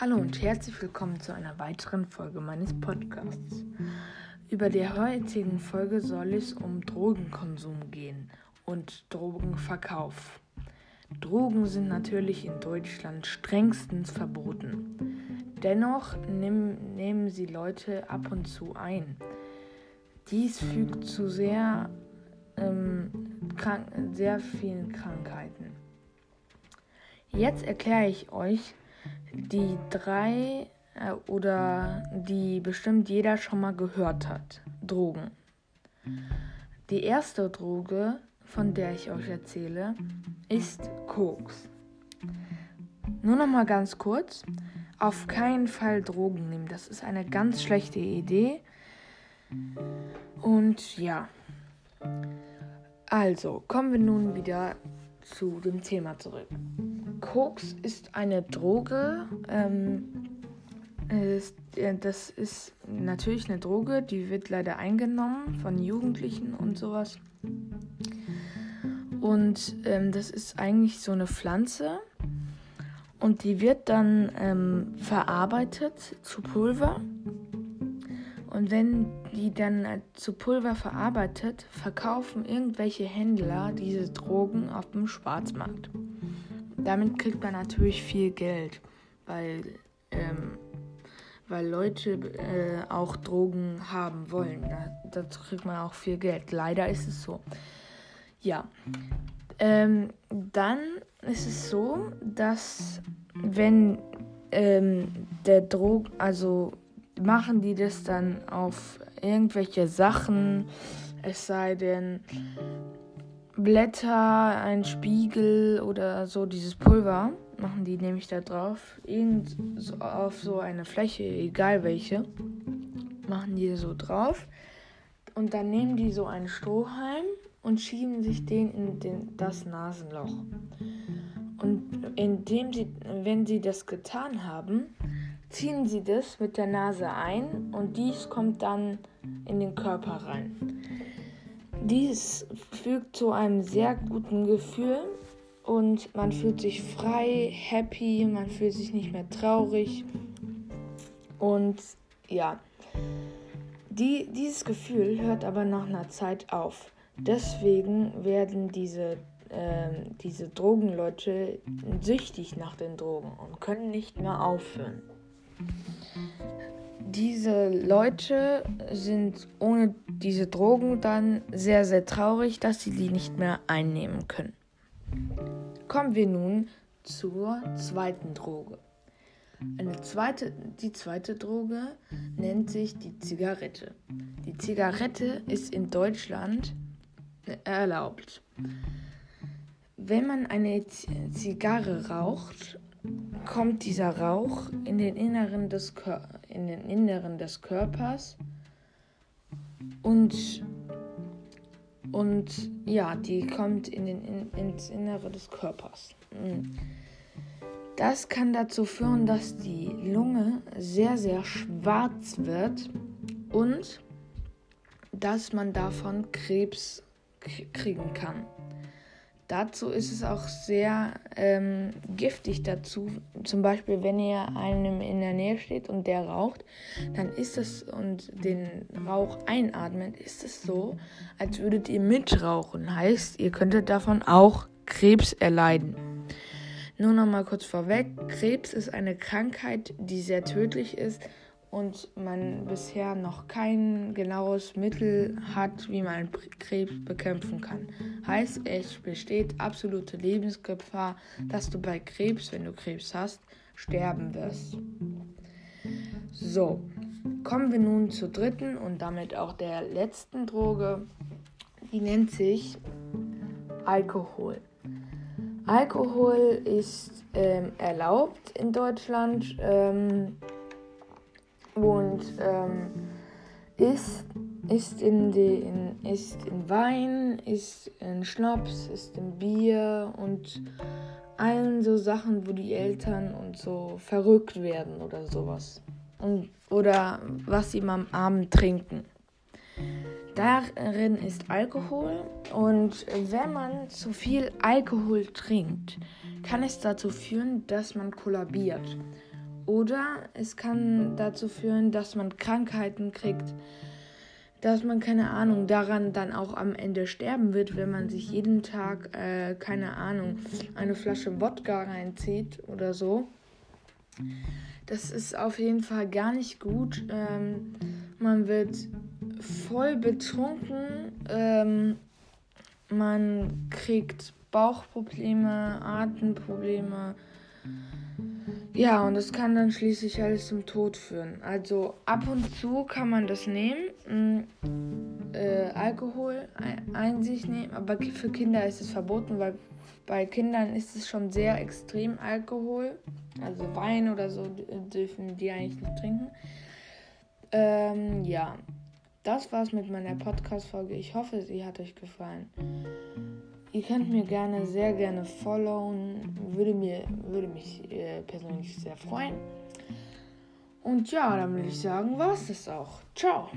Hallo und herzlich willkommen zu einer weiteren Folge meines Podcasts. Über der heutigen Folge soll es um Drogenkonsum gehen und Drogenverkauf. Drogen sind natürlich in Deutschland strengstens verboten. Dennoch nehmen, nehmen sie Leute ab und zu ein. Dies fügt zu sehr, ähm, krank, sehr vielen Krankheiten. Jetzt erkläre ich euch, die drei äh, oder die bestimmt jeder schon mal gehört hat. Drogen. Die erste Droge, von der ich euch erzähle, ist Koks. Nur noch mal ganz kurz. Auf keinen Fall Drogen nehmen. Das ist eine ganz schlechte Idee. Und ja. Also, kommen wir nun wieder zu dem Thema zurück. Koks ist eine Droge. Ähm, äh, das ist natürlich eine Droge, die wird leider eingenommen von Jugendlichen und sowas. Und ähm, das ist eigentlich so eine Pflanze. Und die wird dann ähm, verarbeitet zu Pulver. Und wenn die dann äh, zu Pulver verarbeitet, verkaufen irgendwelche Händler diese Drogen auf dem Schwarzmarkt damit kriegt man natürlich viel Geld, weil, ähm, weil Leute äh, auch Drogen haben wollen. Da, dazu kriegt man auch viel Geld. Leider ist es so. Ja. Ähm, dann ist es so, dass wenn ähm, der Drog, also machen die das dann auf irgendwelche Sachen, es sei denn, Blätter, ein Spiegel oder so dieses Pulver machen die nämlich da drauf. Irgend so auf so eine Fläche, egal welche, machen die so drauf. Und dann nehmen die so einen Strohhalm und schieben sich den in den, das Nasenloch. Und indem sie, wenn sie das getan haben, ziehen sie das mit der Nase ein und dies kommt dann in den Körper rein. Dies fügt zu einem sehr guten Gefühl und man fühlt sich frei, happy, man fühlt sich nicht mehr traurig. Und ja, die, dieses Gefühl hört aber nach einer Zeit auf. Deswegen werden diese, äh, diese Drogenleute süchtig nach den Drogen und können nicht mehr aufhören diese Leute sind ohne diese Drogen dann sehr, sehr traurig, dass sie die nicht mehr einnehmen können. Kommen wir nun zur zweiten Droge. Eine zweite, die zweite Droge nennt sich die Zigarette. Die Zigarette ist in Deutschland erlaubt. Wenn man eine Zigarre raucht, kommt dieser Rauch in den Inneren des, Kör in den Inneren des Körpers und und ja, die kommt in den, in, ins Innere des Körpers. Hm. Das kann dazu führen, dass die Lunge sehr, sehr schwarz wird und dass man davon Krebs kriegen kann. Dazu ist es auch sehr ähm, giftig dazu. Zum Beispiel, wenn ihr einem in der Nähe steht und der raucht, dann ist es und den Rauch einatmet, ist es so, als würdet ihr mitrauchen. Heißt, ihr könntet davon auch Krebs erleiden. Nur noch mal kurz vorweg: Krebs ist eine Krankheit, die sehr tödlich ist und man bisher noch kein genaues Mittel hat, wie man Krebs bekämpfen kann. Heißt, es besteht absolute Lebensgefahr, dass du bei Krebs, wenn du Krebs hast, sterben wirst. So, kommen wir nun zur dritten und damit auch der letzten Droge. Die nennt sich Alkohol. Alkohol ist ähm, erlaubt in Deutschland. Ähm, und ähm, ist, ist, in den, ist in Wein, ist in Schnaps, ist in Bier und allen so Sachen, wo die Eltern und so verrückt werden oder sowas. Und, oder was sie am Abend trinken. Darin ist Alkohol und wenn man zu viel Alkohol trinkt, kann es dazu führen, dass man kollabiert Oder es kann dazu führen, dass man Krankheiten kriegt, dass man keine Ahnung daran dann auch am Ende sterben wird, wenn man sich jeden Tag, äh, keine Ahnung, eine Flasche Wodka reinzieht oder so. Das ist auf jeden Fall gar nicht gut. Ähm, man wird voll betrunken. Ähm, man kriegt Bauchprobleme, Atemprobleme. Ja, und das kann dann schließlich alles zum Tod führen. Also ab und zu kann man das nehmen, mm, äh, Alkohol ein, sich nehmen, aber für Kinder ist es verboten, weil bei Kindern ist es schon sehr extrem Alkohol. Also Wein oder so dürfen die eigentlich nicht trinken. Ähm, ja, das war's mit meiner Podcast-Folge. Ich hoffe, sie hat euch gefallen. Ihr könnt mir gerne, sehr gerne followen. Würde, mir, würde mich äh, persönlich sehr freuen. Und ja, dann würde ich sagen, war's das auch. Ciao.